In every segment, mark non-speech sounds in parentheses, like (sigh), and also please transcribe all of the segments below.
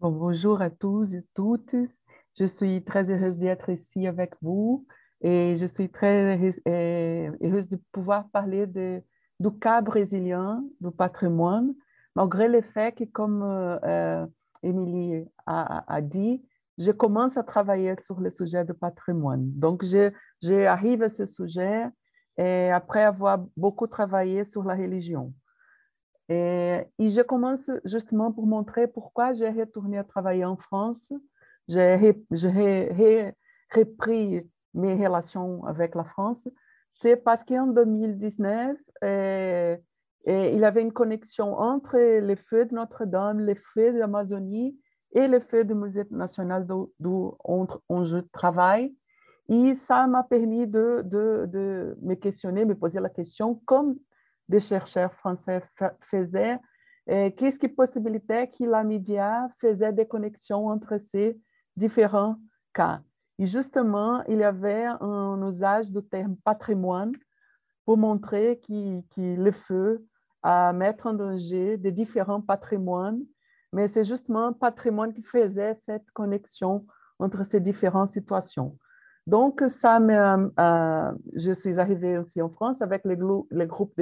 bonjour à tous et toutes. Je suis très heureuse d'être ici avec vous et je suis très heureuse de pouvoir parler du cas brésilien, du patrimoine, malgré le fait que, comme euh, a, a, dit, je commence à travailler sur le sujet du patrimoine. Donc, j'arrive à ce sujet et après avoir beaucoup travaillé sur la religion. Et, je commence justement pour montrer pourquoi j'ai retourné à travailler en France. J'ai repris mes relations avec la France. C'est parce qu'en 2019, euh, il y avait une connexion entre les feux de Notre-Dame, les feux de l'Amazonie et les feux du Musée national d'où je travaille. Et ça m'a permis de, me questionner, me poser la question, comme des chercheurs français faisaient, qu'est-ce qui possibilitait que la média faisait des connexions entre ces différents cas? Et justement, il y avait un usage du terme patrimoine pour montrer que, que le feu à mettre en danger des différents patrimoines, mais c'est justement patrimoine qui faisait cette connexion entre ces différentes situations. Donc, ça euh, je suis arrivée aussi en France avec le, le groupe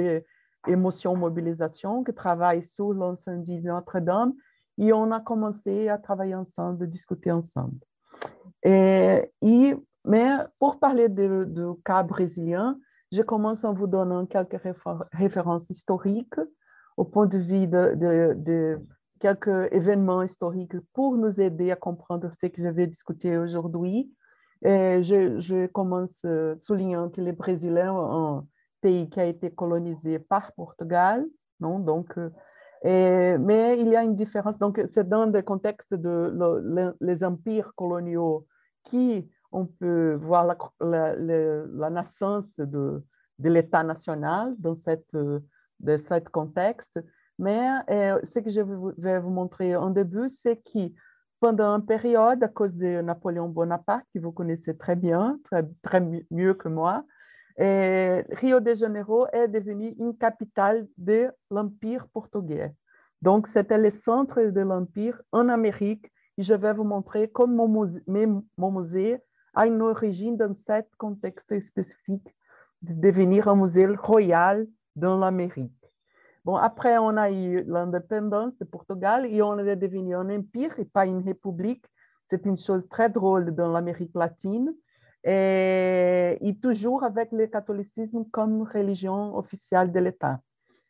d'émotion mobilisation qui travaille sur l'incendie de Notre-Dame et on a commencé à travailler ensemble, à discuter ensemble. Et, mais pour parler du cas brésilien, je commence en vous donnant quelques références historiques au point de vue de, de, quelques événements historiques pour nous aider à comprendre ce que je vais discuter aujourd'hui. Je, commence euh, soulignant que les Brésiliens un qui a été colonisé par Portugal, non? Donc, euh, mais il y a une différence. Donc, c'est dans le contexte de le, les empires coloniaux qui on peut voir la, naissance de, l'État national dans cette, ce contexte. Mais euh, ce que je vais vous montrer en début, c'est que pendant une période, à cause de Napoléon Bonaparte, que vous connaissez très bien, très, très mieux que moi, et Rio de Janeiro est devenu une capitale de l'Empire portugais. Donc, c'était le centre de l'Empire en Amérique. Et je vais vous montrer comment mon musée, mon musée a une origine dans ce contexte spécifique de devenir un musée royal dans l'Amérique. Bon, après, on a eu l'indépendance de Portugal et on est devenu un empire et pas une république. C'est une chose très drôle dans l'Amérique latine. Et, toujours avec le catholicisme comme religion officielle de l'État.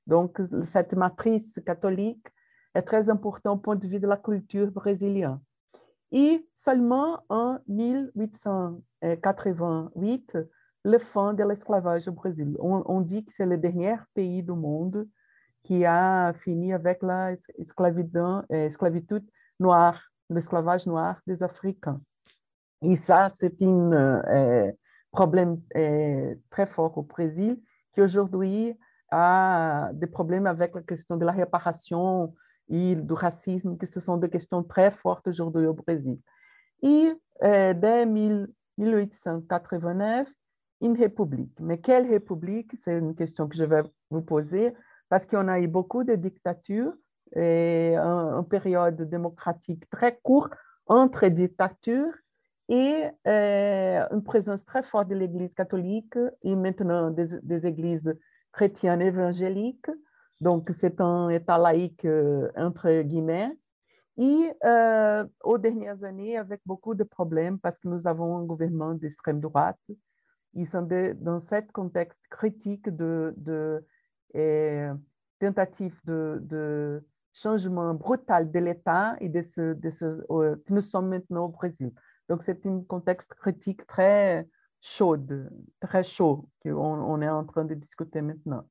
Donc, cette matrice catholique est très importante au point de vue de la culture brésilienne. Et seulement en 1888, le fin de l'esclavage au Brésil. On, dit que c'est le dernier pays du monde qui a fini avec la esclavitude noire, l'esclavage noir des Africains. Et ça, c'est un euh, problème euh, très fort au Brésil, qui aujourd'hui a des problèmes avec la question de la réparation et du racisme, que ce sont des questions très fortes aujourd'hui au Brésil. Et euh, dès 1889, une république. Mais quelle république? C'est une question que je vais vous poser, parce qu'on a eu beaucoup de dictatures et une, période démocratique très courte entre dictatures et euh, une présence très forte de l'Église catholique et maintenant des, églises chrétiennes évangéliques. Donc, c'est un État laïque euh, entre guillemets. Et euh, aux dernières années, avec beaucoup de problèmes, parce que nous avons un gouvernement d'extrême droite, ils sont dans ce contexte critique de, de et, tentative de, changement brutal de l'État et de ce, de ce euh, que nous sommes maintenant au Brésil. Donc, c'est un contexte critique très chaud, très chaud qu'on on est en train de discuter maintenant.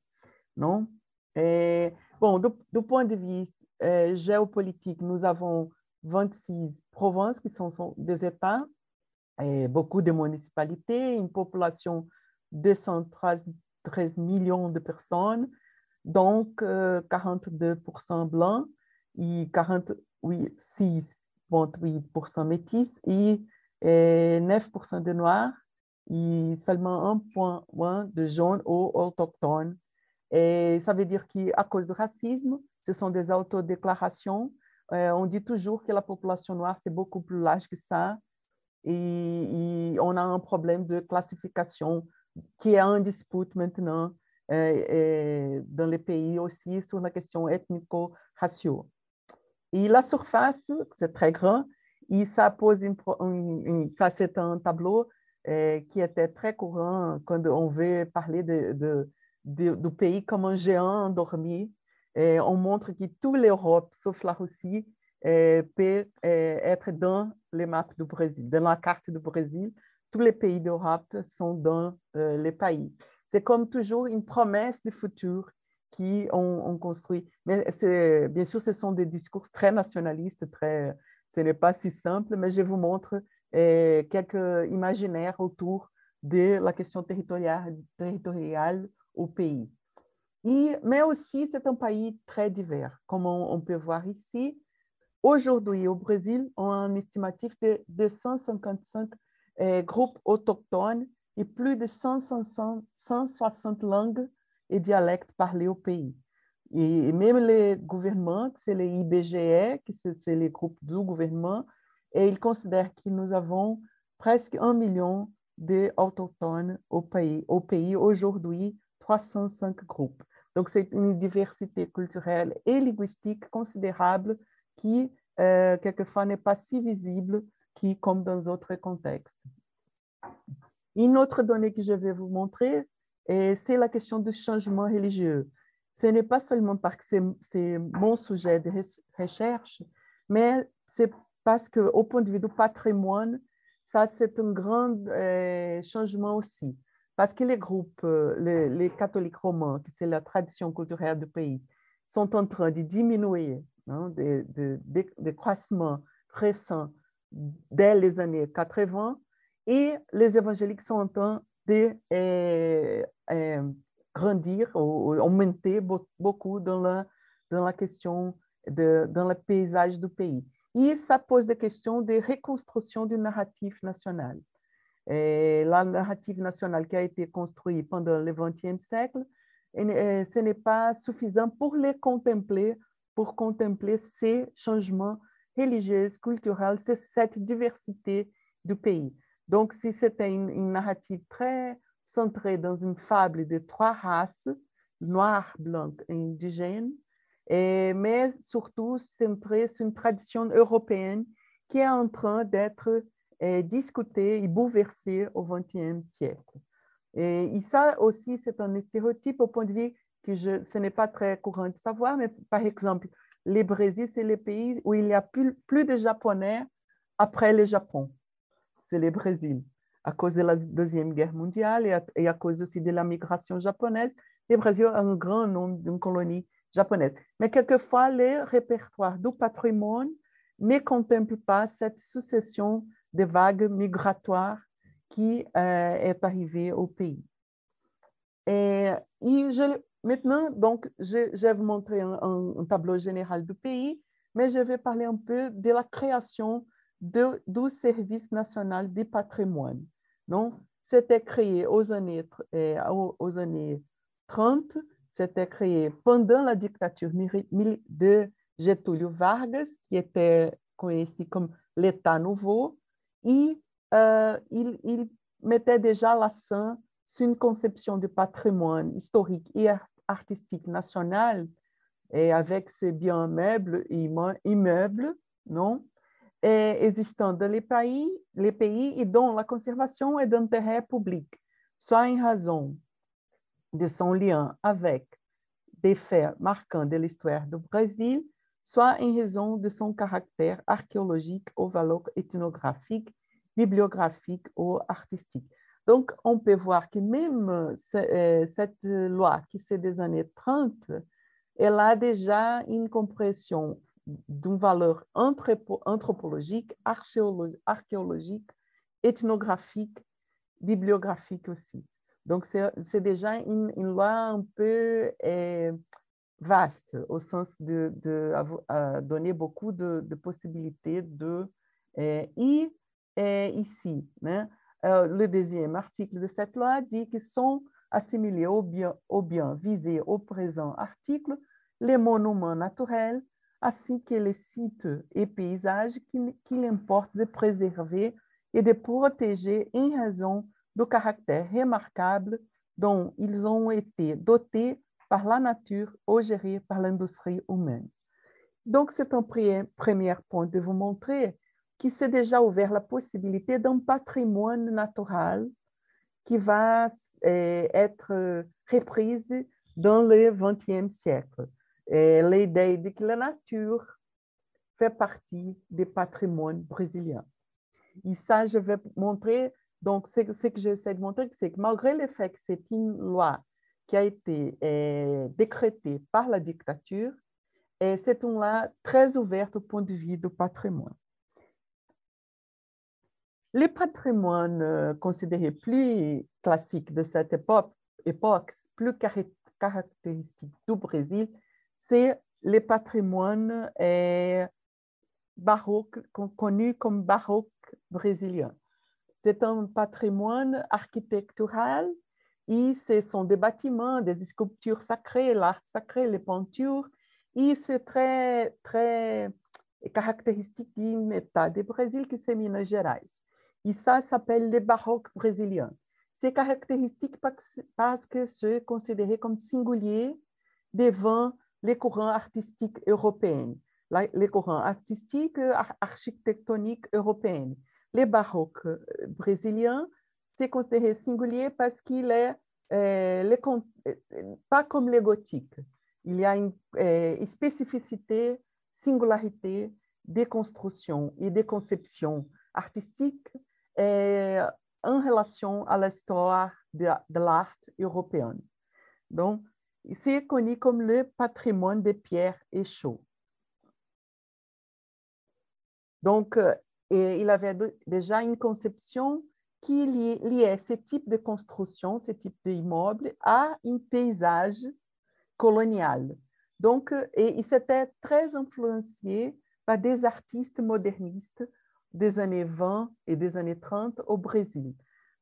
Non? Et, bon, du, point de vue euh, géopolitique, nous avons 26 provinces qui sont, des États et beaucoup de municipalités, une population de 113 millions de personnes, donc 42% euh, blancs et 46,8% métis et, 9% de noirs et seulement 1,1% de jaunes ou autochtones. Et ça veut dire qu'à cause du racisme, ce sont des autodéclarations euh, on dit toujours que la population noire, c'est beaucoup plus large que ça. Et, on a un problème de classification qui est en dispute maintenant euh, dans les pays aussi sur la question ethnico-raciale. Et la surface, c'est très grand, et ça pose une, ça c'est un tableau euh, qui était très courant quand on veut parler de, de, du pays comme un géant endormi. On montre que toute l'Europe, sauf la Russie, euh, peut euh, être dans les maps du Brésil, dans la carte du Brésil. Tous les pays d'Europe sont dans les pays. C'est comme toujours une promesse de futur qui on, construit. Mais bien sûr, ce sont des discours très nationalistes, très, ce n'est pas si simple, mais je vous montre euh, quelques imaginaires autour de la question territoriale, territoriale au pays. Et, mais aussi, c'est un pays très divers, comme on, peut voir ici. Aujourd'hui, au Brésil, on a un estimatif de, de 155 euh, groupes autochtones et plus de 160, 160 langues et dialectes parlés au pays. Et même les gouvernements, c'est les IBGE, c'est les groupes du gouvernement, et ils considèrent que nous avons presque un million d'autochtones au pays. Au pays, aujourd'hui, 305 groupes. Donc, c'est une diversité culturelle et linguistique considérable qui, euh, quelquefois, n'est pas si visible qui, comme dans d'autres contextes. Une autre donnée que je vais vous montrer, c'est la question du changement religieux. Ce n'est pas seulement parce que c'est mon sujet de recherche, mais c'est parce qu'au point de vue du patrimoine, ça, c'est un grand euh, changement aussi. Parce que les groupes, euh, les, catholiques romains, qui c'est la tradition culturelle du pays, sont en train de diminuer, hein, de, de, croissement récent dès les années 80, et les évangéliques sont en train de euh, grandir ou, augmenter beaucoup dans la, dans la question, de, dans le paysage du pays. Et ça pose des questions de reconstruction du narratif national. La narrative nationale qui a été construite pendant le XXe siècle, ce n'est pas suffisant pour les contempler, pour contempler ces changements religieux, culturels, cette diversité du pays. Donc, si c'était une, narrative très centré dans une fable de trois races, noire, blanche et indigène, mais surtout centré sur une tradition européenne qui est en train d'être eh, discutée et bouleversée au XXe siècle. Et, ça aussi, c'est un stéréotype au point de vue que ce n'est pas très courant de savoir, mais par exemple, le Brésil, c'est le pays où il y a plus de Japonais après le Japon. C'est le Brésil à cause de la Deuxième Guerre mondiale et à, cause aussi de la migration japonaise, le Brésil a un grand nombre d'une colonie japonaise. Mais quelquefois, les répertoires du patrimoine ne contemplent pas cette succession de vagues migratoires qui euh, est arrivée au pays. Et, maintenant, donc, je, vais vous montrer un, tableau général du pays, mais je vais parler un peu de la création du service national du patrimoine. C'était créé aux années, euh, aux années 30, c'était créé pendant la dictature de Getúlio Vargas, qui était connu comme l'État nouveau, et euh, il, il, mettait déjà l'accent sur une conception du patrimoine historique et artistique national, et avec ses biens meubles et immeubles, non? Existant dans les pays, pays et dont la conservation est d'intérêt public, soit en raison de son lien avec des faits marquants de l'histoire du Brésil, soit en raison de son caractère archéologique ou valeur ethnographique, bibliographique ou artistique. Donc, on peut voir que même euh, cette loi qui c'est des années 30, elle a déjà une compréhension d'une valeur anthropologique, archéologique, ethnographique, bibliographique aussi. Donc, c'est déjà une, loi un peu eh, vaste, au sens de, donner beaucoup de, possibilités de... Eh, et, eh, ici, hein, euh, le deuxième article de cette loi dit qu'ils sont assimilés au bien, au bien visé au présent article les monuments naturels, ainsi que les sites et paysages qu'il importe de préserver et de protéger en raison du caractère remarquable dont ils ont été dotés par la nature ou gérés par l'industrie humaine. Donc, c'est un premier point de vous montrer que s'est déjà ouvert la possibilité d'un patrimoine naturel qui va eh, être reprise dans le XXe siècle. L'idée de que la nature fait partie du patrimoine brésilien. Et ça, je vais montrer, donc ce que j'essaie de montrer, c'est que malgré le fait que c'est une loi qui a été eh, décrétée par la dictature, c'est une loi très ouverte au point de vue du patrimoine. Les patrimoines euh, considérés plus classiques de cette époque, époque plus caractéristiques du Brésil, c'est le patrimoine eh, baroque, connu comme baroque brésilien. C'est un patrimoine architectural et ce sont des bâtiments, des sculptures sacrées, l'art sacré, les peintures. Et c'est très, très caractéristique d'un État du Brésil qui c'est Minas Gerais. Et ça s'appelle le baroque brésilien. C'est caractéristique parce que c'est considéré comme singulier devant les courants artistiques européens, les courants artistiques architectoniques européens. Le baroque euh, brésilien, c'est considéré singulier parce qu'il est euh, euh, pas comme le gothique. Il y a une spécificité, singularité de construction et de conception artistique en relation à l'histoire de, de l'art européen. Donc, c'est connu comme le patrimoine des pierres et chaux. Donc, euh, il avait déjà une conception qui liait ce type de construction, ce type d'immeuble, à un paysage colonial. Donc, et il s'était très influencé par des artistes modernistes des années 20 et des années 30 au Brésil.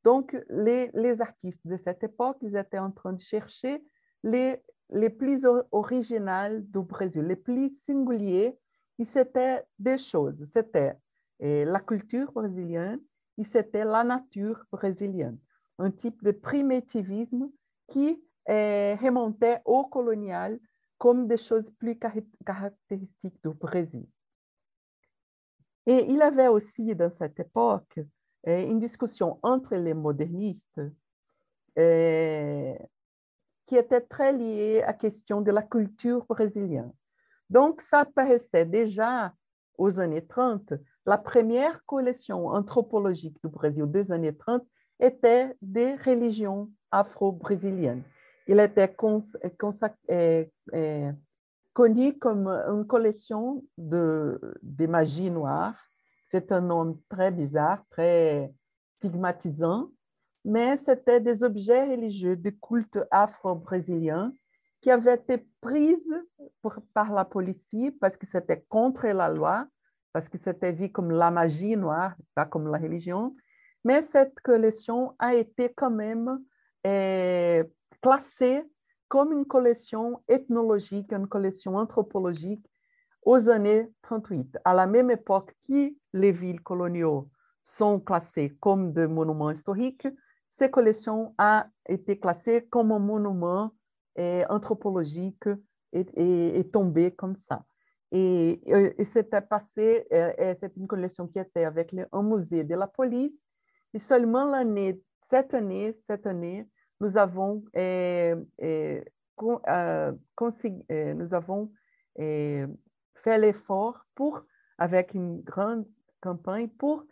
Donc, les, les artistes de cette époque, ils étaient en train de chercher les, les plus originales du Brésil, les plus singuliers, c'était des choses. C'était eh, la culture brésilienne et c'était la nature brésilienne. Un type de primitivisme qui eh, remontait au colonial comme des choses plus caractéristiques du Brésil. Et il avait aussi dans cette époque eh, une discussion entre les modernistes qui était très liée à la question de la culture brésilienne. Donc, ça apparaissait déjà aux années 30. La première collection anthropologique du Brésil des années 30 était des religions afro-brésiliennes. Il était eh, eh, connu comme une collection de, de magie noire. C'est un nom très bizarre, très stigmatisant, mais c'était des objets religieux de culte afro-brésilien qui avaient été pris par la police parce que c'était contre la loi, parce que c'était vu comme la magie noire, pas comme la religion. Mais cette collection a été quand même eh, classée comme une collection ethnologique, une collection anthropologique aux années 38, à la même époque que les villes coloniaux sont classées comme des monuments historiques, cette collection a été classée comme un monument eh, anthropologique et, et, tombée comme ça. Et, et c'était passé, eh, c'est une collection qui était avec le, un musée de la police. Et seulement l'année, cette année, cette année, nous avons, eh, euh, nous avons fait l'effort pour, avec une grande campagne, pour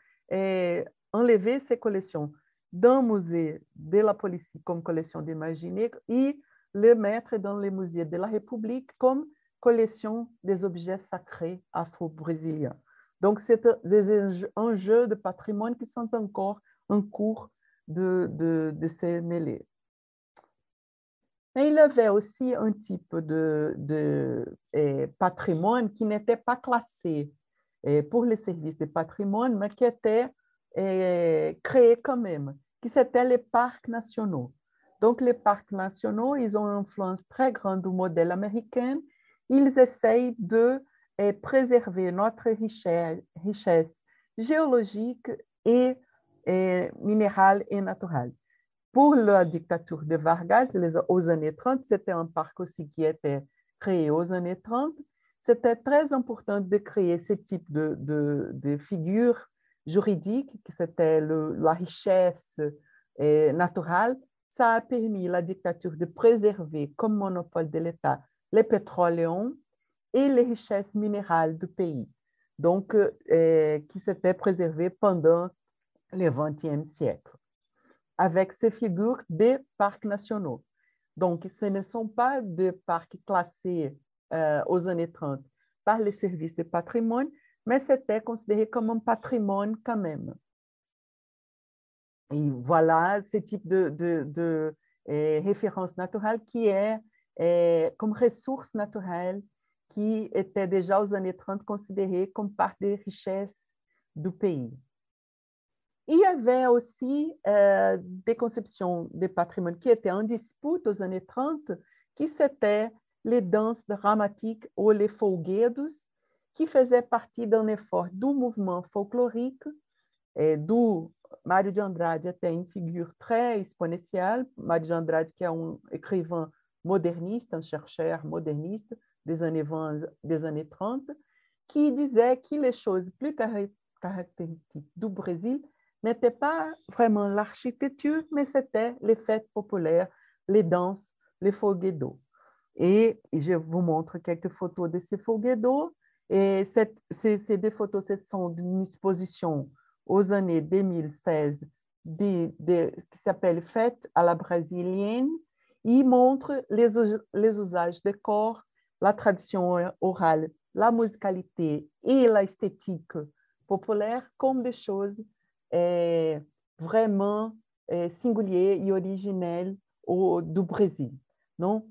enlever ces collections d'un musée de la police comme collection d'imaginés et le mettre dans le musée de la République comme collection des objets sacrés afro-brésiliens. Donc, c'est des enjeux de patrimoine qui sont encore en cours de, de, de se mêler. Mais il y avait aussi un type de, de eh, patrimoine qui n'était pas classé eh, pour les services de patrimoine, mais qui était eh, créé quand même, qui c'était les parcs nationaux. Donc, les parcs nationaux, ils ont une influence très grande du modèle américain. Ils essayent de et préserver notre richesse, géologique et, et minérale et naturelle. Pour la dictature de Vargas, les, aux années 30, c'était un parc aussi qui était créé aux années 30. C'était très important de créer ce type de, de, de figure juridique, qui c'était la richesse eh, naturelle. Ça a permis à la dictature de préserver comme monopole de l'État les pétroléons et les richesses minérales du pays, donc eh, qui s'étaient préservées pendant le XXe siècle, avec ces figures des parcs nationaux. Donc, ce ne sont pas des parcs classés euh, aux années 30 par les services de patrimoine, mais c'était considéré comme un patrimoine quand même. Et voilà ce type de, de, de eh, référence naturelle qui est eh, comme ressource naturelle qui était déjà aux années 30 considérée comme part des richesses du pays. Il y avait aussi euh, des conceptions de patrimoine qui étaient en dispute aux années 30, qui c'était les danses dramatiques ou les folguedos, qui faisaient partie d'un effort du mouvement folklorique, et d'où Mário de Andrade était une figure très exponentielle. Mário de Andrade, qui est un écrivain moderniste, un chercheur moderniste des années 20, des années 30, qui disait que les choses plus caractéristiques du Brésil n'étaient pas vraiment l'architecture, mais c'était les fêtes populaires, les danses, les folguedos. Et je vous montre quelques photos de ces folguedos. Et ces, deux photos ce sont d'une exposition aux années 2016 qui s'appelle Fête à la brésilienne. Il montre les, les usages des corps, la tradition orale, la musicalité et l'esthétique populaire comme des choses eh, vraiment eh, singulières et originelles au, du Brésil. Non?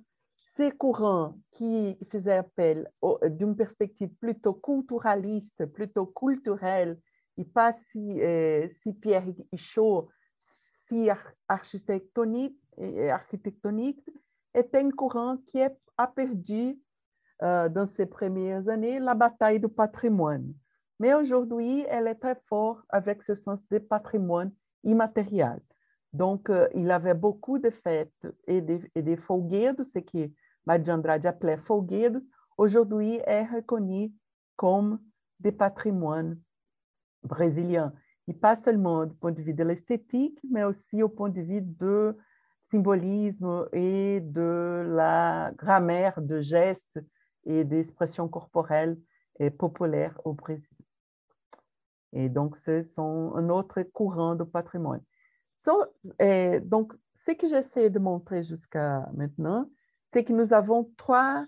Ces courants qui faisaient appel d'une perspective plutôt culturaliste, plutôt culturelle, et pas si, euh, si Pierre chaud, si architectonique, architectonique, était un courant qui a perdu euh, dans ces premières années la bataille du patrimoine. Mais aujourd'hui, elle est très forte avec ce sens de patrimoine immatériel. Donc, euh, il avait beaucoup de fêtes et de, et de folguedos, ce qui Mário de Andrade folguedo, aujourd'hui est reconnu comme des patrimoines brésiliens. Et pas seulement du point de vue de l'esthétique, mais aussi au point de vue du symbolisme et de la grammaire de gestes et d'expressions corporelles et populaires au Brésil. Et donc, ce sont un autre courant de patrimoine. donc, ce que j'essaie de montrer jusqu'à maintenant, c'est que nous avons trois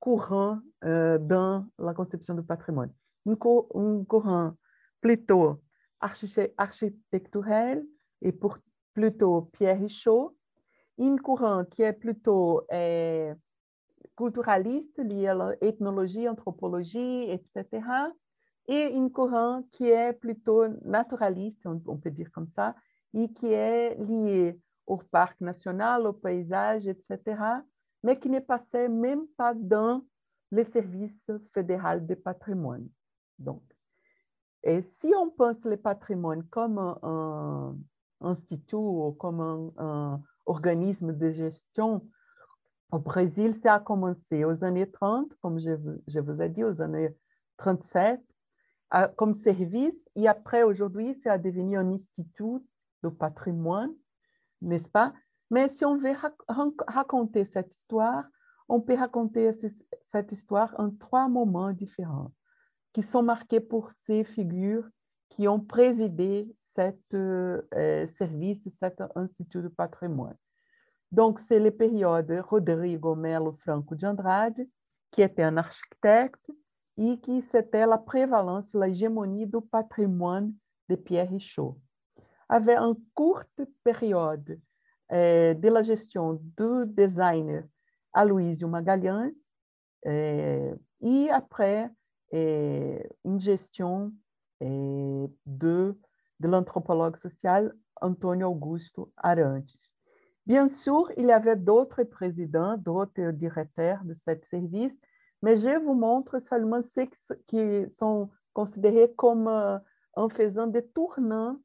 courants euh, dans la conception du patrimoine. Un, courant plutôt architectural et pour plutôt Pierre Richaud, un courant qui est plutôt euh, culturaliste, lié à l'ethnologie, anthropologie, etc. Et un courant qui est plutôt naturaliste, on, peut dire comme ça, et qui est lié au parc national, au paysage, etc mais qui ne passait même pas dans les services fédéraux de patrimoine. Donc, et si on pense le patrimoine comme un, institut ou comme un, organisme de gestion, au Brésil, ça a commencé aux années 30, comme je, je vous ai dit, aux années 37, comme service, et après, aujourd'hui, c'est devenu un institut de patrimoine, n'est-ce pas? Mais si on veut raconter cette histoire, on peut raconter cette histoire en trois moments différents qui sont marqués pour ces figures qui ont présidé cet euh, service, cet institut de patrimoine. Donc, c'est la période Rodrigo Melo Franco de Andrade, qui était un architecte et qui c'était la prévalence, la hégémonie du patrimoine de Pierre Richaud. Avait une courte période é, de gestão do designer Aloysio Magalhães é, e après é, une gestion de, de l'anthropologue social Antônio Augusto Arantes. Bien sûr, il y avait d'autres présidents, d'autres directeurs de ce service, Mais je vous montre seulement ceux qui sont considérés comme en faisant des tournants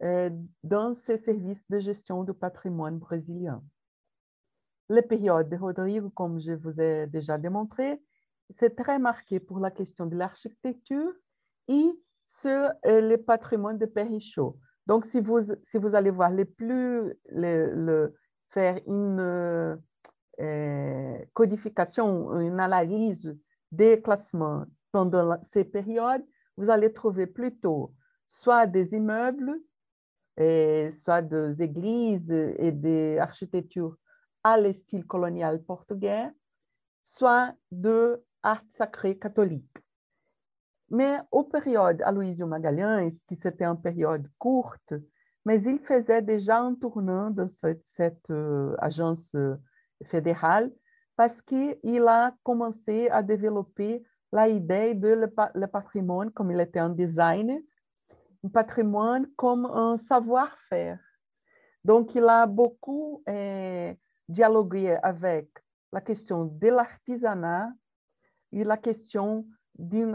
dans ces services de gestion du patrimoine brésilien. La période de Rodrigo, comme je vous ai déjà démontré, c'est très marqué pour la question de l'architecture et sur le patrimoine de Perichot. Donc, si vous, si vous allez voir les plus, faire une euh, codification, une analyse des classements pendant ces périodes, vous allez trouver plutôt soit des immeubles, soit des églises et des architectures à l'estyle colonial portugais, soit de art sacré catholique. Mais aux périodes Aloysio Magalhães, qui c'était une période courte, mais il faisait déjà un tournant dans cette, euh, agence euh, fédérale parce qu'il a commencé à développer la idée de le, patrimoine, comme il était un designer, patrimoine comme un savoir-faire. Donc, il a beaucoup eh, dialogué avec la question de l'artisanat et la question d'un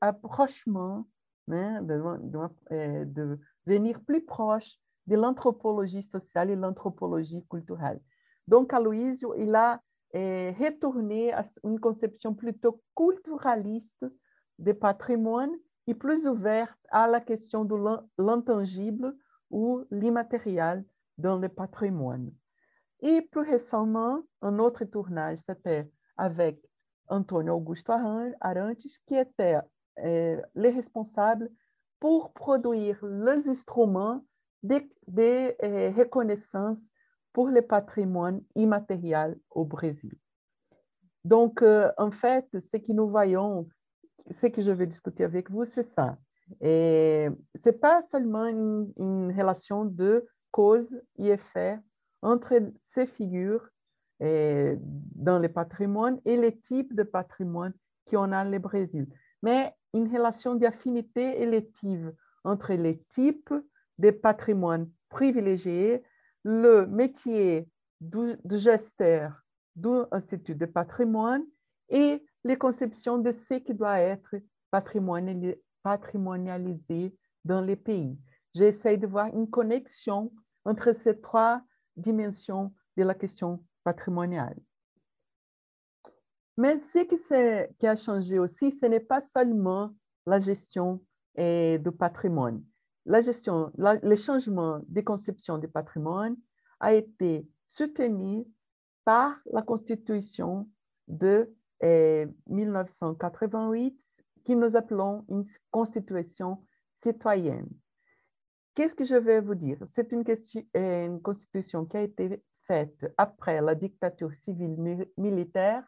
approchement, né, de, de, venir plus proche de l'anthropologie sociale et l'anthropologie culturelle. Donc, Aloysio, il a eh, retourné à une conception plutôt culturaliste de patrimoine et plus ouverte à la question de l'intangible ou l'immatériel dans le patrimoine. Et plus récemment, un autre tournage, c'était avec Antônio Augusto Arantes, qui était eh, le responsable pour produire les instruments de, eh, reconnaissance pour le patrimoine immatériel au Brésil. Donc, euh, en fait, ce que nous voyons, ce que je vais discuter avec vous, c'est ça. Ce n'est pas seulement une, relation de cause et effet entre ces figures dans le patrimoine et les types de patrimoine qu'on a au Brésil, mais une relation d'affinité élective entre les types de patrimoine privilégiés, le métier de, gesteur du Institut de patrimoine et les conceptions de ce qui doit être patrimonialisé dans les pays. J'essaie de voir une connexion entre ces trois dimensions de la question patrimoniale. Mais ce qui, a changé aussi, ce n'est pas seulement la gestion eh, du patrimoine. La gestion, la, le changement de conception du patrimoine a été soutenu par la Constitution de eh, 1988, que nous appelons une Constitution citoyenne. Qu'est-ce que je vais vous dire? C'est une, une, constitution qui a été faite après la dictature civile militaire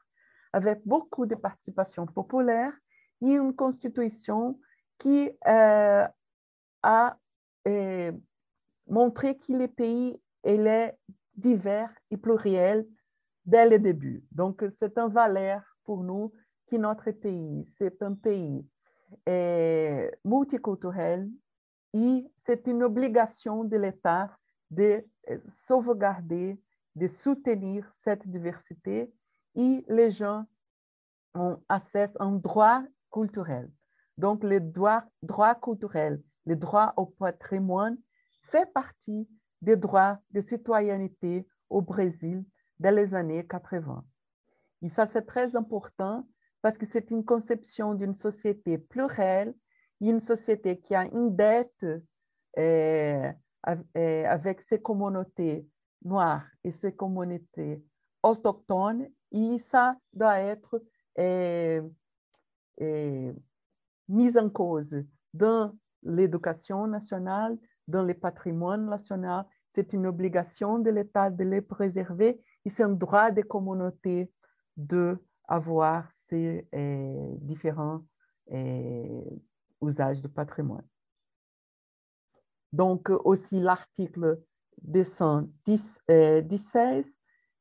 avec beaucoup de participation populaire et une constitution qui euh, a euh, montré que le pays est divers et pluriel dès le début. Donc, c'est un valeur pour nous que notre pays, c'est un pays euh, multiculturel et c'est une obligation de l'État de sauvegarder, de soutenir cette diversité et les gens ont accès à un droit culturel. Donc, le droit, droit culturel, le droit au patrimoine fait partie des droits de citoyenneté au Brésil dans les années 80. Et ça, c'est très important parce que c'est une conception d'une société plurielle, une société qui a une dette euh, avec ses communautés noires et ses communautés autochtones et ça doit être é, mise en cause dans l'éducation nationale, dans le patrimoine national. C'est une obligation de l'État de les préserver et c'est un droit des communautés d'avoir ces euh, différents euh, usages du patrimoine. Donc, aussi l'article 216, euh,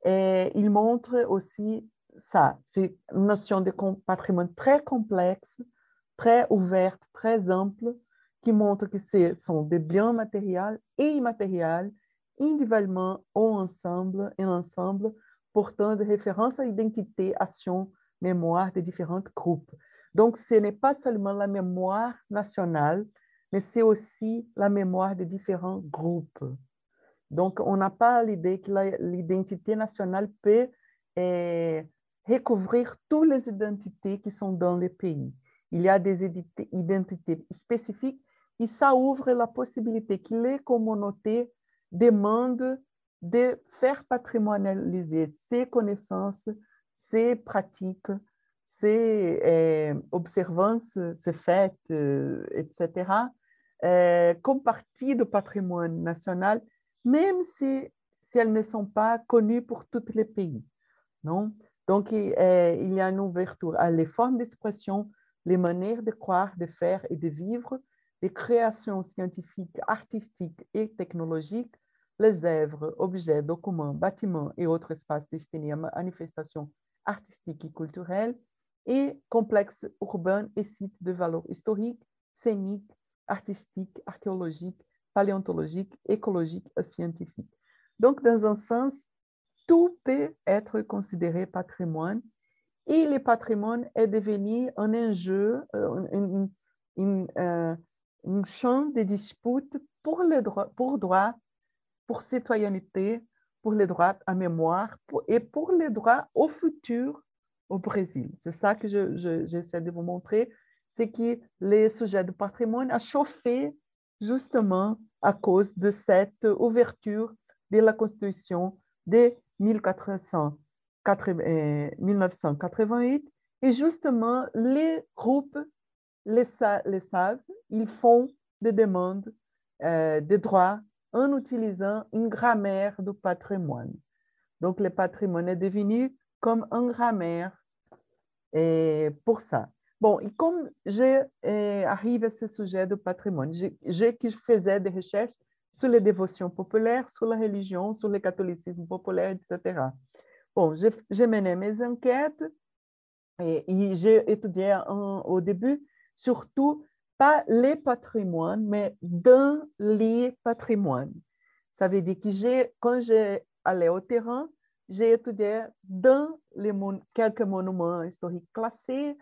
et il montre aussi ça. C'est une notion de patrimoine très complexe, très ouverte, très ample, qui montre que ce sont des biens matériels et immatériels, individuellement ou ensemble, en ensemble, portant de référence à l'identité, action mémoire des différents groupes. Donc, ce n'est pas seulement la mémoire nationale, mais c'est aussi la mémoire des différents groupes. Donc, on n'a pas l'idée que l'identité nationale peut eh, recouvrir toutes les identités qui sont dans le pays. Il y a des identités spécifiques et ça ouvre la possibilité que les communautés demandent de faire patrimonialiser ces connaissances, ces pratiques, ces eh, observances, ces fêtes, euh, etc., euh, comme partie du patrimoine national, même si, si, elles ne sont pas connues pour tous les pays. Non? Donc, euh, il y a une ouverture à les formes d'expression, les manières de croire, de faire et de vivre, les créations scientifiques, artistiques et technologiques, les œuvres, objets, documents, bâtiments et autres espaces destinés à manifestations artistiques et culturelles, et complexes urbains et sites de valeur historique, scénique, artistique, archéologique, paléontologique, écologique et scientifique. Donc, dans un sens, tout peut être considéré patrimoine et le patrimoine est devenu un enjeu, euh, euh, un, champ de dispute pour, le pour droit, pour citoyenneté, pour les droits à mémoire et pour les droits au futur au Brésil. C'est ça que j'essaie de vous montrer, c'est que le sujet du patrimoine a chauffé justement à cause de cette ouverture de la Constitution de 1988. Et justement, les groupes les, les savent, ils font des demandes euh, de droits en utilisant une grammaire du patrimoine. Donc, le patrimoine est devenu comme une grammaire et pour ça. Bon, et comme j'arrive à ce sujet du patrimoine, j'ai que faisais des recherches sur les dévotions populaires, sur la religion, sur le catholicisme populaire, etc. Bon, j'ai mené mes enquêtes et, j'ai étudié au début surtout pas les patrimoines, mais dans les patrimoines. Ça veut dire que quand j'ai allé au terrain, j'ai étudié dans les quelques monuments historiques classés,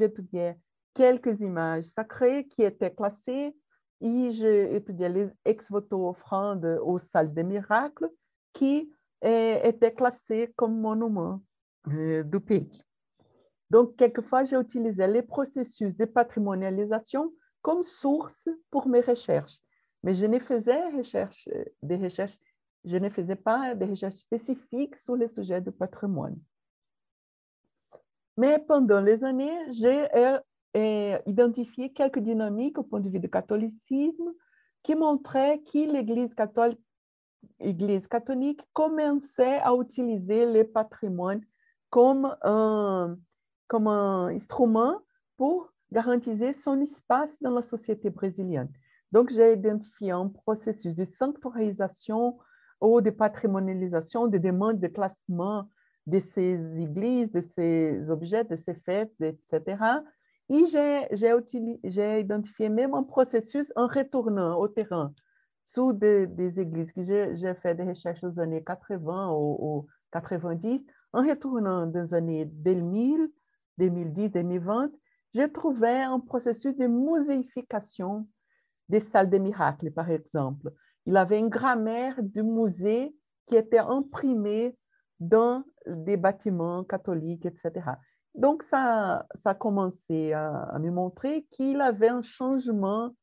étudié, quelques images sacrées qui étaient classées et j'ai étudié les ex-voto offrandes aux salles des miracles qui eh, étaient classées comme monuments euh, du pays. Donc, quelquefois, j'ai utilisé les processus de patrimonialisation comme source pour mes recherches. Mais je ne faisais recherche, des recherches, je ne faisais pas des recherches spécifiques sur les sujets du patrimoine. Mais pendant les années, j'ai euh, identifié quelques dynamiques au point de vue du catholicisme qui montraient que l'Église catholique, catholique commençait à utiliser le patrimoine comme un, comme un instrument pour garantir son espace dans la société brésilienne. Donc, j'ai identifié un processus de sanctuarisation ou de patrimonialisation, de demande de classement de ces églises, de ces objets, de ces fêtes, etc. Et j'ai identifié même un processus en retournant au terrain sous des, églises que j'ai fait des recherches aux années 80 ou, 90, en retournant dans les années 2000, 2010, 2020, j'ai trouvé un processus de muséification des salles des miracles, par exemple. Il avait une grammaire du musée qui était imprimée dans des bâtiments catholiques, etc. Donc, ça, ça a commencé à, me montrer qu'il avait un changement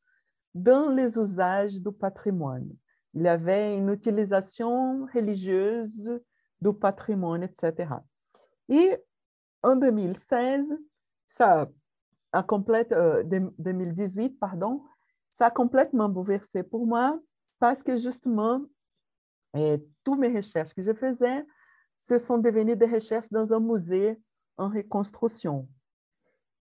dans les usages du patrimoine. Il y avait une utilisation religieuse du patrimoine, etc. Et en 2016, ça a complète, 2018, euh, pardon, ça a complètement bouleversé pour moi parce que justement, et toutes mes recherches que je faisais ce sont devenues des recherches dans un musée en reconstruction.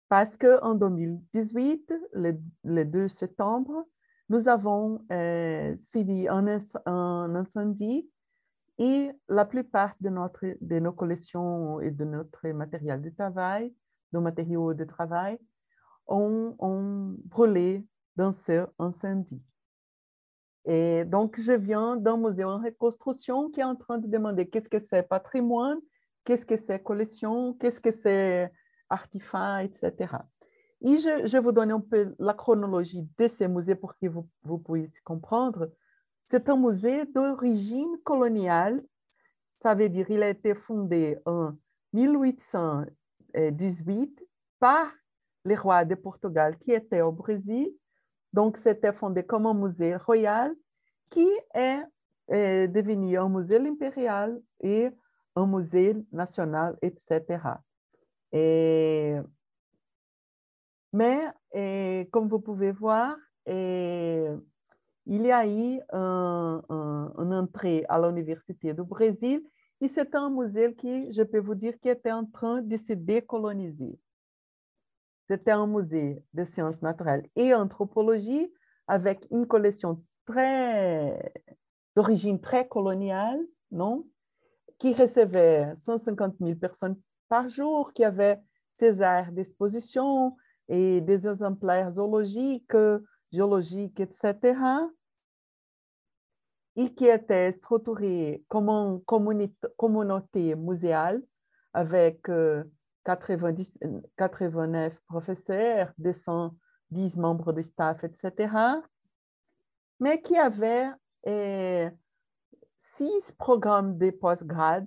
Parce qu'en 2018, le, 2 septembre, nous avons euh, suivi un, incendie et la plupart de, notre, de nos collections et de notre matériel de travail, nos matériaux de travail, ont, brûlé dans ce incendie. Et donc, je viens d'un musée en reconstruction qui est en train de demander qu'est-ce que c'est patrimoine qu'est-ce que c'est collection, qu'est-ce que c'est artefact, etc. Et je, je, vous donne un peu la chronologie de ces musées pour que vous, vous puissiez comprendre. C'est un musée d'origine coloniale, ça veut dire qu'il a été fondé en 1818 par les rois de Portugal qui étaient au Brésil. Donc, c'était fondé comme un musée royal qui est, est devenu un musée impérial et un musée national, etc. Et, mais, comme vous pouvez voir, il y a eu un, un, une entrée à l'Université du Brésil et c'est un musée qui, je peux vous dire, qui était en train de se décoloniser. C'était un musée de sciences naturelles et anthropologie avec une collection très d'origine très coloniale, non? Qui recevait 150 000 personnes par jour, qui avait ses aires d'exposition et des exemplaires zoologiques, géologiques, etc. Et qui était structuré comme une communauté muséale avec 90, 89 professeurs, 210 membres du staff, etc. Mais qui avait eh, six programmes de post-grade,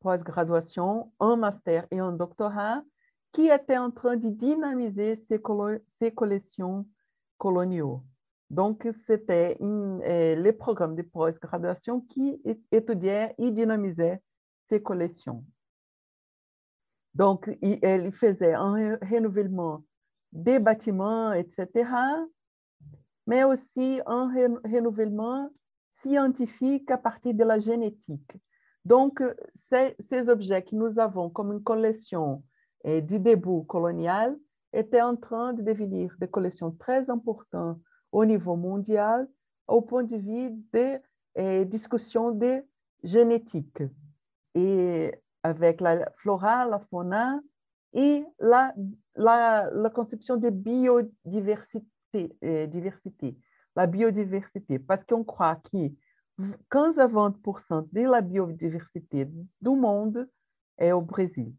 post-graduation, un master et un doctorat, qui étaient en train de dynamiser ces collections coloniaux. Donc, c'était eh, les programmes de post-graduation qui étudiaient et dynamisaient ces collections. Donc, il, faisait un renouvellement des bâtiments, etc., mais aussi un renouvellement scientifique à partir de la génétique. Donc, ces, objets que nous avons comme une collection eh, de début colonial étaient en train de devenir des collections très importantes au niveau mondial au point de vue des eh, discussions de génétique. Et avec la flora, la fauna et la, la, conception de biodiversité, euh, diversité, la biodiversité, parce qu'on croit que 15 à 20% de la biodiversité du monde est au Brésil.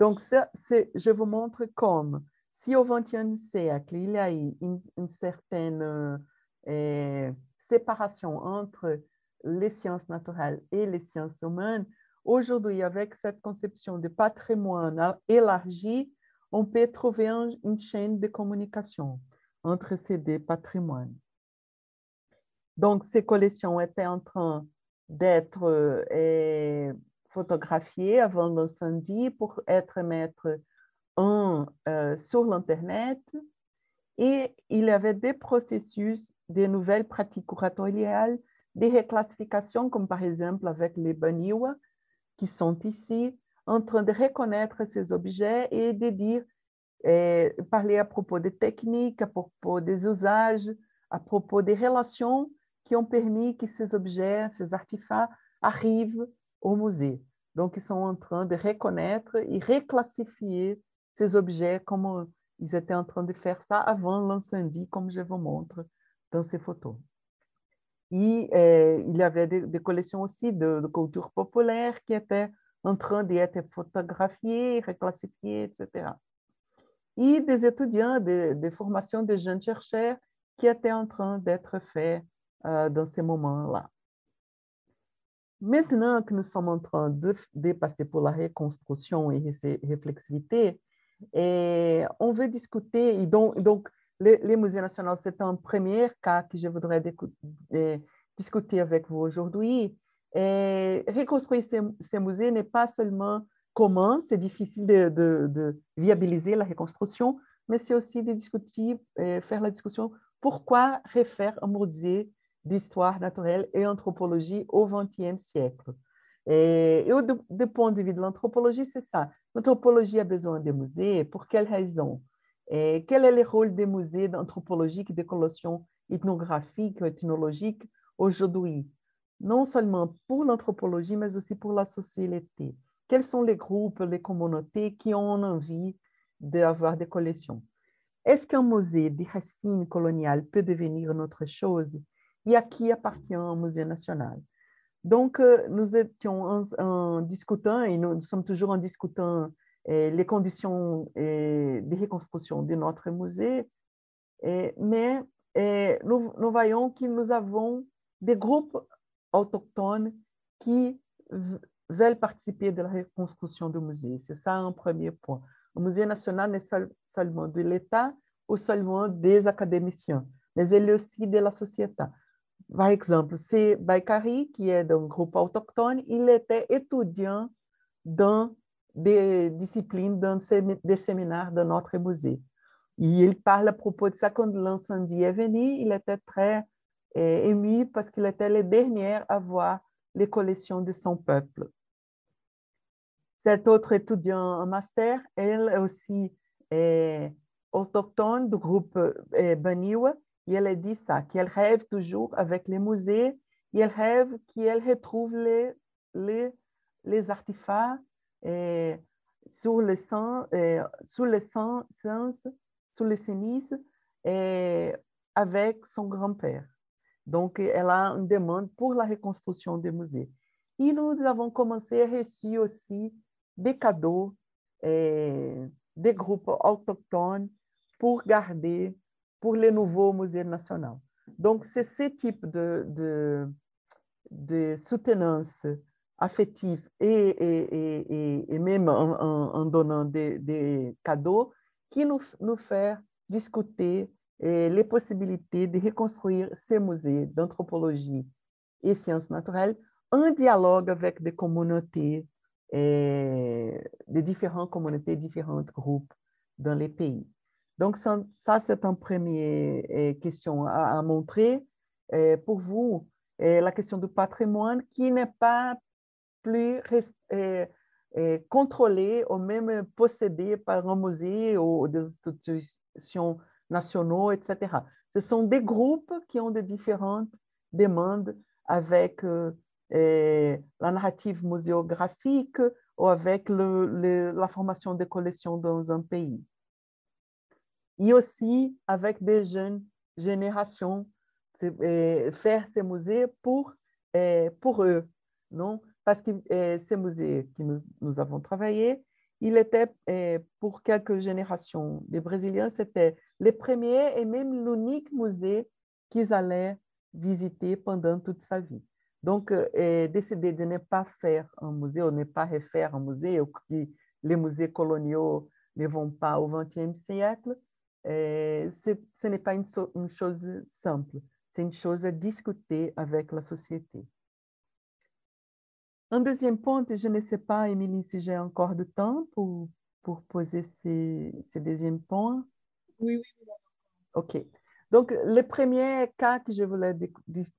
Donc, ça, je vous montre comme si au XXe siècle, il y a eu une, certaine euh, séparation entre les sciences naturelles et les sciences humaines, Aujourd'hui, avec cette conception de patrimoine élargie, on peut trouver une chaîne de communication entre ces deux patrimoines. Donc, ces collections étaient en train d'être euh, photographiées avant l'incendie pour être mises en, euh, sur l'Internet. Et il y avait des processus, des nouvelles pratiques curatoriales, des reclassifications, comme par exemple avec les Baniwa, qui sont ici en train de reconnaître ces objets et de dire, eh, parler à propos des techniques, à propos des usages, à propos des relations qui ont permis que ces objets, ces artefacts arrivent au musée. Donc, ils sont en train de reconnaître et reclassifier ces objets comme ils étaient en train de faire ça avant l'incendie, comme je vous montre dans ces photos. Et euh, il y avait des, collections aussi de, de, culture populaire qui étaient en train d'être photographiées, reclassifiées, etc. Et des étudiants, des, des formations de jeunes chercheurs qui étaient en train d'être faits euh, dans ces moments-là. Maintenant que nous sommes en train de, passer pour la reconstruction et réflexivité, et on veut discuter, donc, les, musées nationaux, c'est un premier cas que je voudrais discuter avec vous aujourd'hui. Reconstruire ces, musées n'est pas seulement comment, c'est difficile de, de, viabiliser la reconstruction, mais c'est aussi de discuter, faire la discussion pourquoi refaire un musée d'histoire naturelle et anthropologie au XXe siècle. Et, et du, de vue de l'anthropologie, c'est ça. L'anthropologie a besoin de musées, pour quelle raison? Et quel est le rôle des musées anthropologiques, des collections ethnographiques, ethnologiques aujourd'hui, non seulement pour l'anthropologie, mais aussi pour la société. Quels sont les groupes, les communautés qui ont envie d'avoir des collections? Est-ce qu'un musée de racines coloniales peut devenir autre chose? Et à qui appartient un musée national Donc, euh, nous étions en, discutant, et nous, sommes toujours en discutant euh, les conditions euh, de reconstruction de notre musée, mais nous, nous, voyons que nous avons des groupes autochtones qui veulent participer de la reconstruction du musée. C'est ça un premier point. Le musée national n'est seulement de l'État ou seulement des académiciens, mais il est aussi de la société. Par exemple, c'est Baikari, qui est d'un groupe autochtone, il était étudiant dans des disciplines, dans des séminaires de notre musée. Il parle à propos de ça quand l'incendie est venu, il était très eh, ému parce qu'il était le dernier à voir les collections de son peuple. Cet autre étudiant en master, elle aussi est autochtone du groupe eh, Baniwa, et elle dit ça, qu'elle rêve toujours avec les musées, et elle rêve qu'elle retrouve les, les, les artefacts eh, sur le sous les cenises, et avec son grand-père. Donc, elle a une demande pour la reconstruction des musées. Et nous avons commencé à recevoir aussi des cadeaux des groupes autochtones pour garder pour le nouveau musée national. Donc, c'est ce type de, de, de soutenance affective et, même en, donnant des, des, cadeaux qui nous, nous fait discuter les possibilités de reconstruire ces musées d'anthropologie et sciences naturelles en dialogue avec des communautés, de différentes communautés, différents groupes dans les pays. Donc, ça, c'est une première eh, question à, montrer. Eh, pour vous, eh, la question du patrimoine qui n'est pas plus contrôlé ou même possédé par un musée ou des institutions nationaux, etc. Ce sont des groupes qui ont de différentes demandes avec euh, la narrative muséographique ou avec la formation des collections dans un pays et aussi avec des jeunes générations, faire ces musées pour, pour eux, non? Parce que ces musées que nous, avons travaillé, il était pour quelques générations des Brésiliens, c'était les premiers et même l'unique musée qu'ils allaient visiter pendant toute sa vie. Donc, décider de ne pas faire un musée ou ne pas refaire un musée, que les musées coloniaux ne vont pas au XXe siècle, é, ce, n'est pas une, une, chose simple, c'est une chose à discuter avec la société. Un deuxième point, je ne sais pas, Émilie, si j'ai encore du temps pour, pour poser ces, ces deuxièmes points. Oui, oui. OK. Donc, le premier cas que je voulais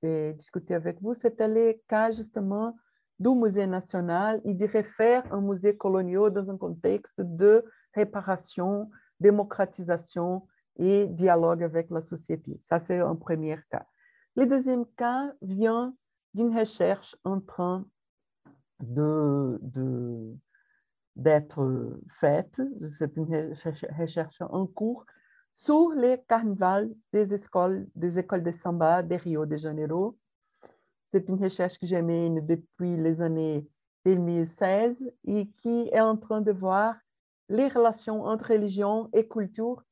euh, discuter avec vous, c'était le cas justement du Musée national et de refaire un musée colonial dans un contexte de réparation démocratisation et dialogue avec la société. Ça, c'est un premier cas. Le deuxième cas vient d'une recherche en train de, d'être faite, c'est une recherche en cours sur les carnavals des écoles, des écoles de samba de Rio de Janeiro. C'est une recherche que j'ai menée depuis les années 2016 et qui est en train de voir les relations entre religion et culture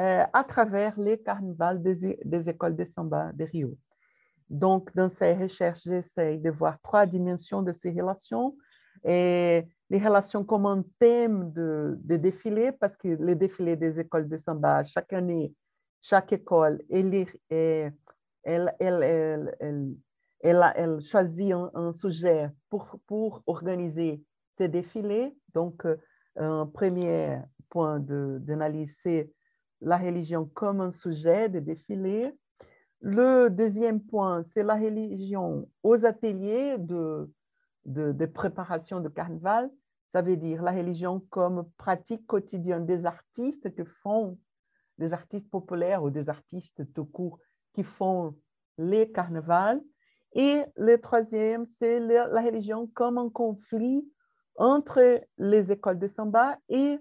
euh, à travers les carnavals des, des, écoles de samba de Rio. Donc, dans ces recherches, j'essaie de voir trois dimensions de ces relations et les relations comme un thème de, de défilé, parce que les défilés des écoles de samba, chaque année, chaque école, elle, elle, elle, elle, choisit un, sujet pour, pour organiser ces défilés. Donc, un premier point d'analyse, c'est la religion comme un sujet de défilé. Le deuxième point, c'est la religion aux ateliers de, de, préparation de carnaval. Ça veut dire la religion comme pratique quotidienne des artistes qui font, des artistes populaires ou des artistes tout court qui font les carnavals. Et le troisième, c'est la religion comme un conflit entre les écoles de samba et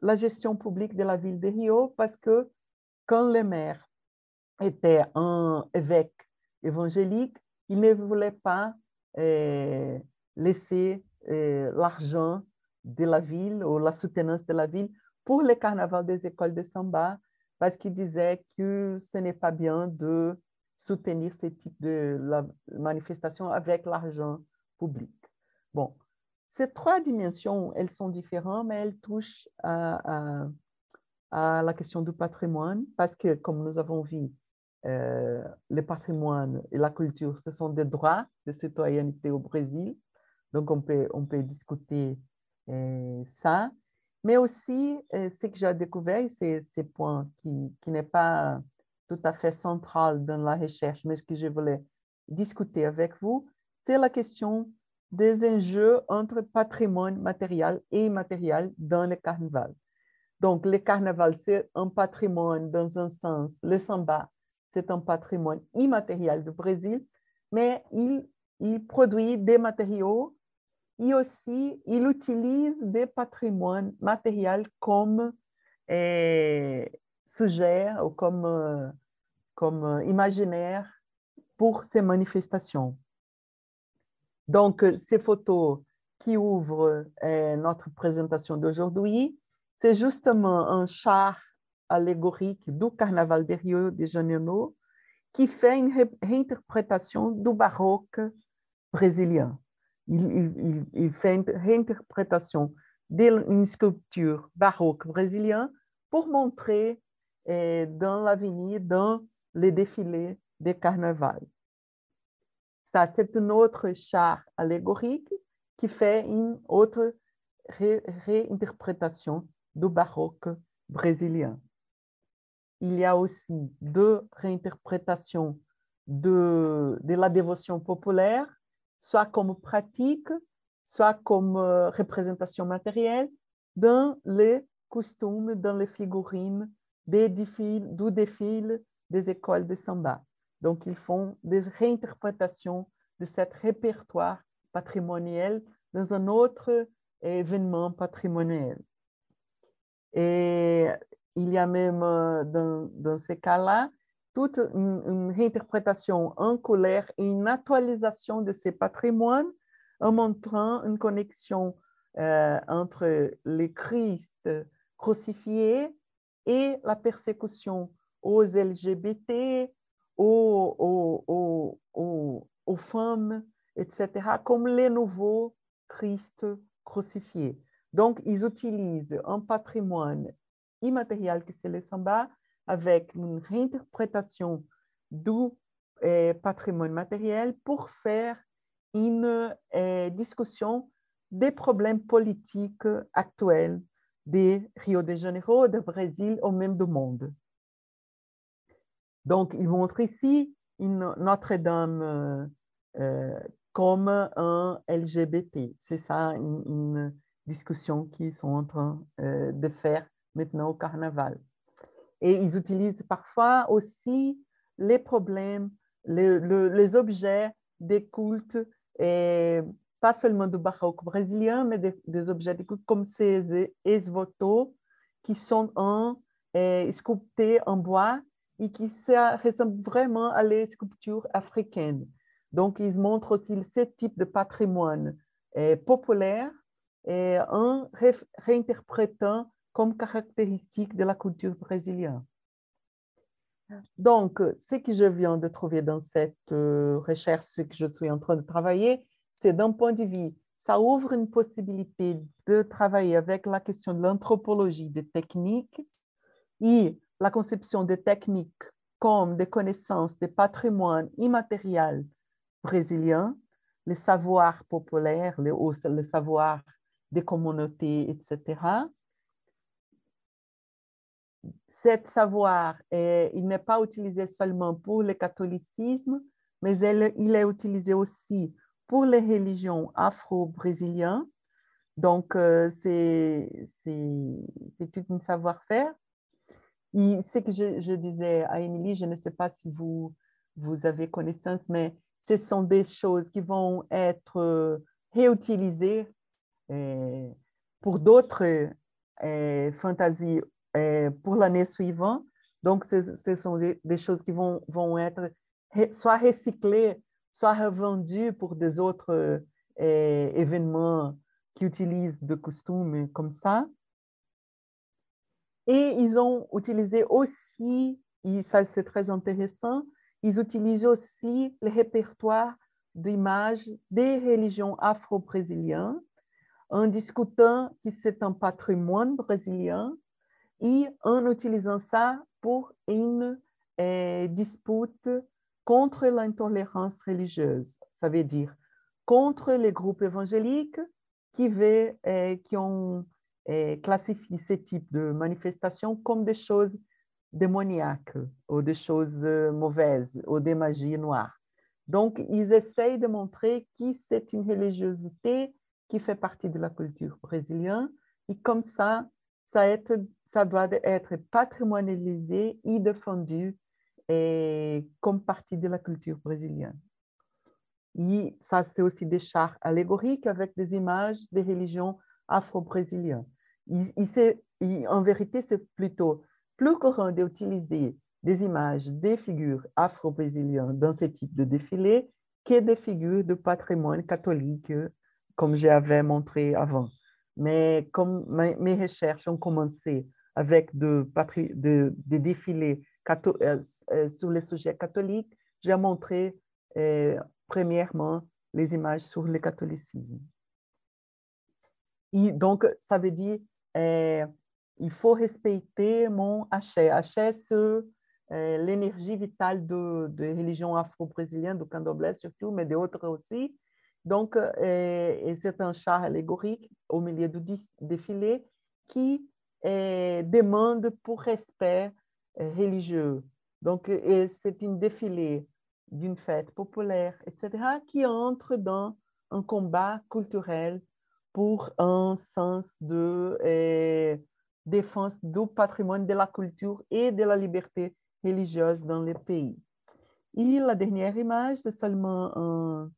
la gestion publique de la ville de Rio, parce que quand le maire était un évêque évangélique, il ne voulait pas laisser l'argent de la ville ou la soutenance de la ville pour le carnaval des écoles de samba, parce qu'il disait que ce n'est pas bien de soutenir ce type de manifestation avec l'argent public. Bon, ces trois dimensions, elles sont différentes, mais elles touchent à, la question du patrimoine, parce que, comme nous avons vu, euh, le patrimoine et la culture, ce sont des droits de citoyenneté au Brésil. Donc, on peut, on peut discuter euh, ça. Mais aussi, euh, ce que j'ai découvert, c'est ce point qui, qui n'est pas tout à fait central dans la recherche, mais ce que je voulais discuter avec vous, c'est la question des enjeux entre patrimoine matériel et immatériel dans le carnaval. Donc, le carnaval, c'est un patrimoine dans un sens. Le samba, c'est un patrimoine immatériel du Brésil, mais il, produit des matériaux et aussi il utilise des patrimoines matériels comme eh, sujet ou comme, euh, comme euh, imaginaire pour ces manifestations. Donc, ces photos qui ouvrent eh, notre présentation d'aujourd'hui, c'est justement un char allégorique du Carnaval de Rio de Janeiro qui fait une réinterprétation du baroque brésilien il, fait une réinterprétation d'une sculpture baroque brésilienne pour montrer eh, dans l'avenir, dans les défilés de carnaval. Ça, c'est un autre char allégorique qui fait une autre réinterprétation du baroque brésilien. Il y a aussi deux réinterprétations de, de la dévotion populaire soit comme pratique, soit comme euh, représentation matérielle dans les costumes, dans les figurines des du défilé des écoles de samba. Donc, ils font des réinterprétations de ce répertoire patrimonial dans un autre événement patrimonial. Et il y a même euh, dans, dans ces cas-là toute une, réinterprétation en colère et une actualisation de ces patrimoines en montrant une connexion euh, entre le Christ crucifié et la persécution aux LGBT, aux, aux, aux, femmes, etc., comme les nouveaux Christ crucifiés. Donc, ils utilisent un patrimoine immatériel qui c'est le samba avec une réinterprétation du eh, patrimoine matériel pour faire une eh, discussion des problèmes politiques actuels de Rio de Janeiro, de Brésil ou même du monde. Donc, ils montrent ici Notre-Dame euh, comme un LGBT. C'est ça une, discussion qu'ils sont en train euh, de faire maintenant au carnaval. Et ils utilisent parfois aussi les problèmes, les, objets des cultes, et pas seulement du baroque brésilien, mais des, objets de culte comme ces esvotos qui sont en, sculptés en bois et qui ressemblent vraiment à les sculptures africaines. Donc, ils montrent aussi ce type de patrimoine eh, populaire et en réinterprétant comme caractéristique de la culture brésilienne. Donc, ce que je viens de trouver dans cette euh, recherche, que je suis en train de travailler, c'est d'un point de vue, ça ouvre une possibilité de travailler avec la question de l'anthropologie des techniques et la conception des techniques comme des connaissances des patrimoines immatériels brésiliens, les savoirs populaires, les, les savoirs des communautés, etc cet savoir, il n'est pas utilisé seulement pour le catholicisme, mais il est utilisé aussi pour les religions afro-brésiliennes. Donc, euh, c'est tout un savoir-faire. Ce que je, disais à Émilie, je ne sais pas si vous, vous avez connaissance, mais ce sont des choses qui vont être euh, réutilisées euh, pour d'autres fantasies euh, pour l'année suivante. Donc, ce, sont des, choses qui vont, vont être soit recyclées soit revendu pour des autres événements qui utilisent des costumes comme ça. Et ils ont utilisé aussi, et ça c'est très intéressant, ils utilisent aussi le répertoire d'images des religions afro-brésiliennes en discutant que c'est un patrimoine brésilien et en utilisant ça pour une eh, dispute contre l'intolérance religieuse. Ça veut dire contre les groupes évangéliques qui, veut, eh, qui ont eh, classifié ce type de manifestations comme des choses démoniaques ou des choses mauvaises ou des magies noires. Donc, ils essayent de montrer que c'est une religiosité qui fait partie de la culture brésilienne et comme ça, ça, ça doit être patrimonialisé et défendu et comme partie de la culture brésilienne. Et ça, c'est aussi des chars allégoriques avec des images des religions afro-brésiliennes. En vérité, c'est plutôt plus courant d'utiliser des images des figures afro-brésiliennes dans ce type de défilé que des figures de patrimoine catholique, comme j'avais montré avant. Mais comme mes recherches ont commencé avec des de, de défilés euh, euh, sur les sujets catholiques, j'ai montré euh, premièrement les images sur le catholicisme. Donc, ça veut dire il faut respecter mon hachet. Hachet, c'est l'énergie vitale de, de religion afro-brésilienne, du candomblé surtout, mais d'autres aussi. Donc, c'est un char allégorique au milieu du défilé qui demande pour respect religieux. Donc, c'est une défilé d'une fête populaire, etc., qui entre dans un combat culturel pour un sens de défense du patrimoine de la culture et de la liberté religieuse dans le pays. Et la dernière image, c'est seulement une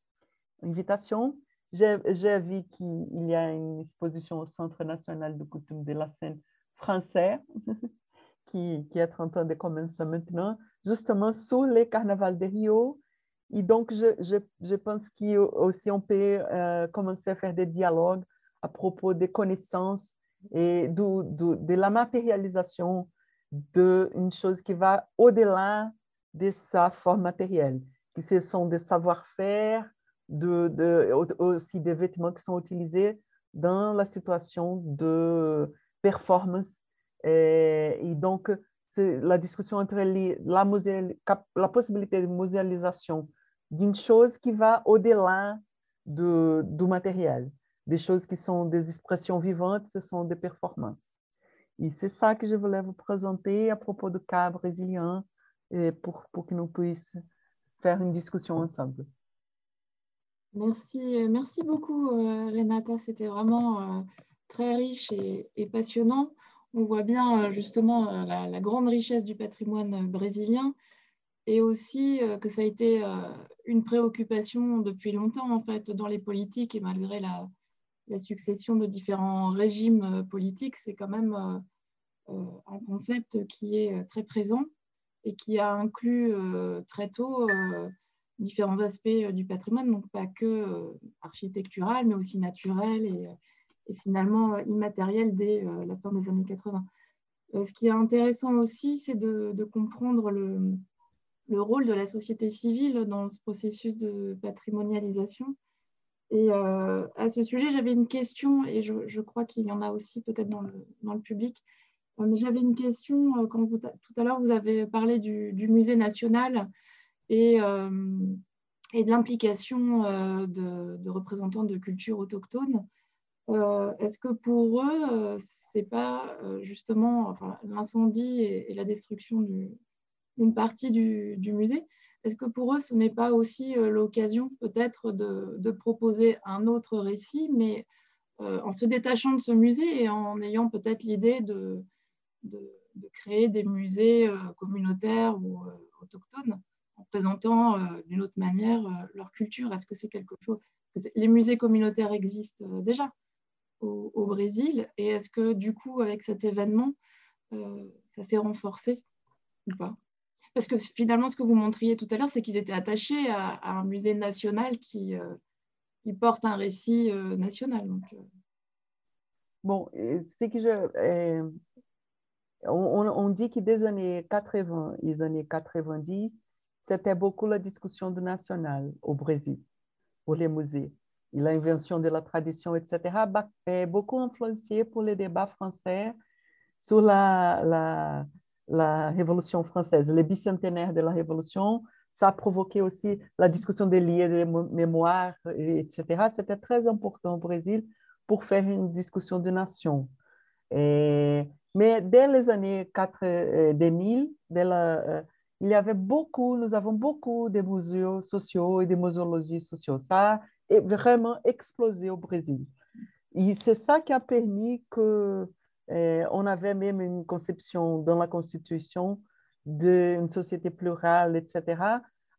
invitation. J'ai vu qu'il y a une exposition au Centre national de coutume de la scène français (laughs) qui, qui est en train de commencer maintenant, justement sur le carnaval de Rio. Et donc, je, je, je pense qu'aussi on peut euh, commencer à faire des dialogues à propos des connaissances et de la matérialisation d'une chose qui va au-delà de sa forme matérielle, que ce sont des savoir-faire, de, de, aussi des vêtements qui sont utilisés dans la situation de performance. Et, donc, c'est la discussion entre la, la possibilité de muséalisation d'une chose qui va au-delà de, du matériel. Des choses qui sont des expressions vivantes, ce sont des performances. Et c'est ça que je voulais vous présenter à propos du cas brésilien pour, pour que nous puissions faire une discussion ensemble. Merci, merci beaucoup, euh, Renata. C'était vraiment euh, très riche et, passionnant on voit bien euh, justement euh, la, grande richesse du patrimoine euh, brésilien et aussi que ça a été une préoccupation depuis longtemps en fait dans les politiques et malgré la, succession de différents régimes politiques, c'est quand même un concept qui est très présent et qui a inclus très tôt différents aspects du patrimoine, donc pas que architectural, mais aussi naturel et finalement euh, immatériel dès euh, la fin des années 80. Euh, ce qui est intéressant aussi, c'est de, comprendre le, le, rôle de la société civile dans ce processus de patrimonialisation. Et à ce sujet, j'avais une question, et je, crois qu'il y en a aussi peut-être dans le, dans le, public. j'avais une question, quand vous, tout à l'heure, vous avez parlé du, du musée national et, et de l'implication de, représentants de cultures autochtones. Euh, est-ce que pour eux, euh, c'est pas euh, justement l'incendie et, la destruction partie du, musée. Est-ce que pour eux, ce n'est pas aussi l'occasion peut-être de, proposer un autre récit, mais en se détachant de ce musée et en ayant peut-être l'idée de, créer des musées communautaires ou autochtones en présentant d'une autre manière leur culture? Est-ce que c'est quelque chose Les musées communautaires existent déjà au, Brésil? Et est-ce que du coup, avec cet événement, euh, ça s'est renforcé ou pas? Parce que finalement, ce que vous montriez tout à l'heure, c'est qu'ils étaient attachés à, un musée national qui, euh, porte un récit euh, national. Donc, Bon, c'est que je, on, dit que des années 80 les années 90, c'était beaucoup la discussion du national au Brésil, pour les musées. Et l'invention de la tradition, etc., est beaucoup influencé pour les débats français sur la, la Révolution française, le bicentenaire de la Révolution. Ça a provoqué aussi la discussion des liens de mémoire, etc. C'était très important au Brésil pour faire une discussion de nation. Mais dès les années 4, 2000, dès la, euh, il y avait beaucoup, nous avons beaucoup de musées sociaux et de muséologies sociaux. Ça a vraiment explosé au Brésil. Et c'est ça qui a permis que eh, on avait même une conception dans la Constitution d'une société plurale, etc.,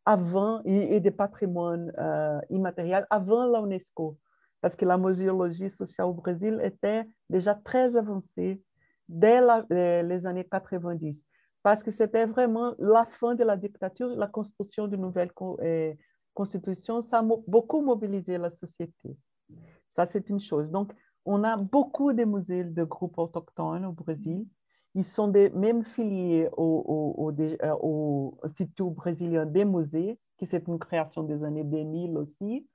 avant, et, de patrimoine euh, immatériel avant la UNESCO, parce que la muséologie sociale au Brésil était déjà très avancée dès les années 90 parce que c'était vraiment la fin de la dictature, la construction d'une nouvelle euh, constitution, ça a beaucoup mobilisé la société. Ça, c'est une chose. Donc, on a beaucoup de musées de groupes autochtones au Brésil. Ils sont des, même filiés au, au, euh, au, Institut brésilien des musées, qui c'est une création des années 2000 aussi.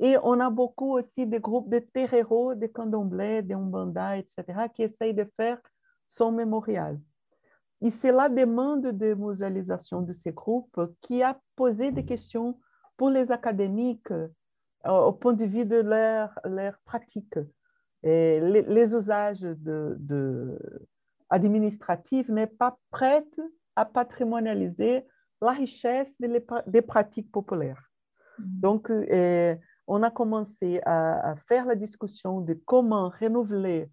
Et on a beaucoup aussi de groupes de terreiros, de candomblés, de umbanda, etc., qui essayent de faire son mémorial. Et c'est la demande de muséalisation de ces groupes qui a posé des questions pour les académiques euh, au point de vue de leur, leur pratique. Et les, les usages de, de administratifs n'est pas prête à patrimonialiser la richesse des, des pratiques populaires. Mm. Donc, euh, on a commencé à, à, faire la discussion de comment renouveler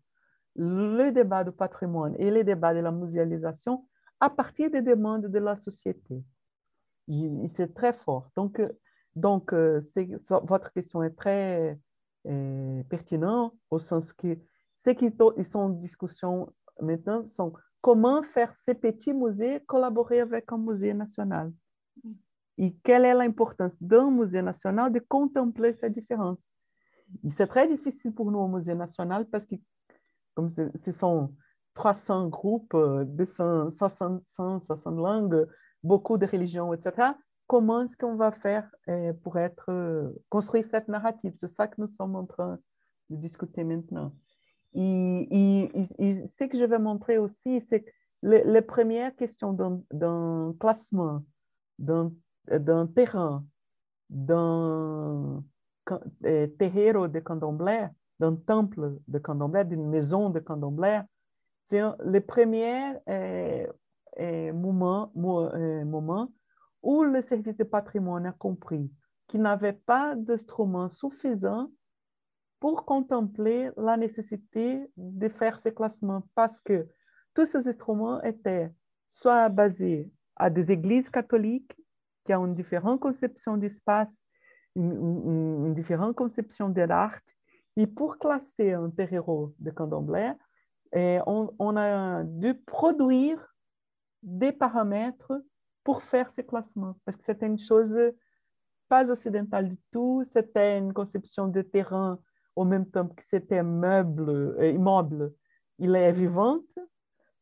le débat du patrimoine et le débat de la muséalisation à partir des demandes de la société. C'est très fort. Donc, euh, donc euh, votre question est très euh, pertinente au sens que ce qui sont en discussion maintenant sont comment faire ces petits musées collaborer avec un musée national. Et quelle est l'importance d'un musée national de contempler ces différences? C'est très difficile pour nous au musée national parce que comme ce sont 300 groupes de 160, 160 langues, beaucoup de religions, etc. Comment est-ce qu'on va faire euh, pour être, euh, construire cette narrative? C'est ça que nous sommes en train de discuter maintenant. Et, ce que je vais montrer aussi, c'est que les, premières questions d'un classement, d'un terrain, d'un euh, de candomblé, d'un temple de candomblé, d'une maison de candomblé, c'est le premier euh, euh, moment, euh, moment où le service de patrimoine a compris qu'il n'avait pas d'instrument suffisant pour contempler la nécessité de faire ces classements parce que tous ces instruments étaient soit basés à des églises catholiques qui ont une différente conception d'espace, une, une, différente conception de l'art. Et pour classer un terreau de candomblé, et on, a dû produire des paramètres pour faire ces classements, parce que c'était une chose pas occidentale du tout, c'était une conception de terrain au même temps que c'était meuble, euh, immeuble, il est vivante.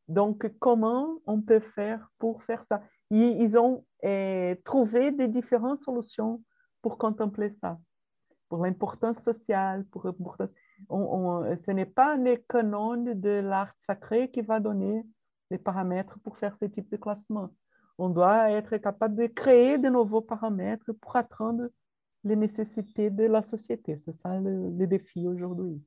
Donc, comment on peut faire pour faire ça? Ils, ont euh, trouvé des différentes solutions pour contempler ça, pour l'importance sociale, pour l'importance ce n'est pas les canons de l'art sacré qui va donner les paramètres pour faire ce type de classement. On doit être capable de créer de nouveaux paramètres pour attendre les nécessités de la société. C'est ça le, le défi aujourd'hui.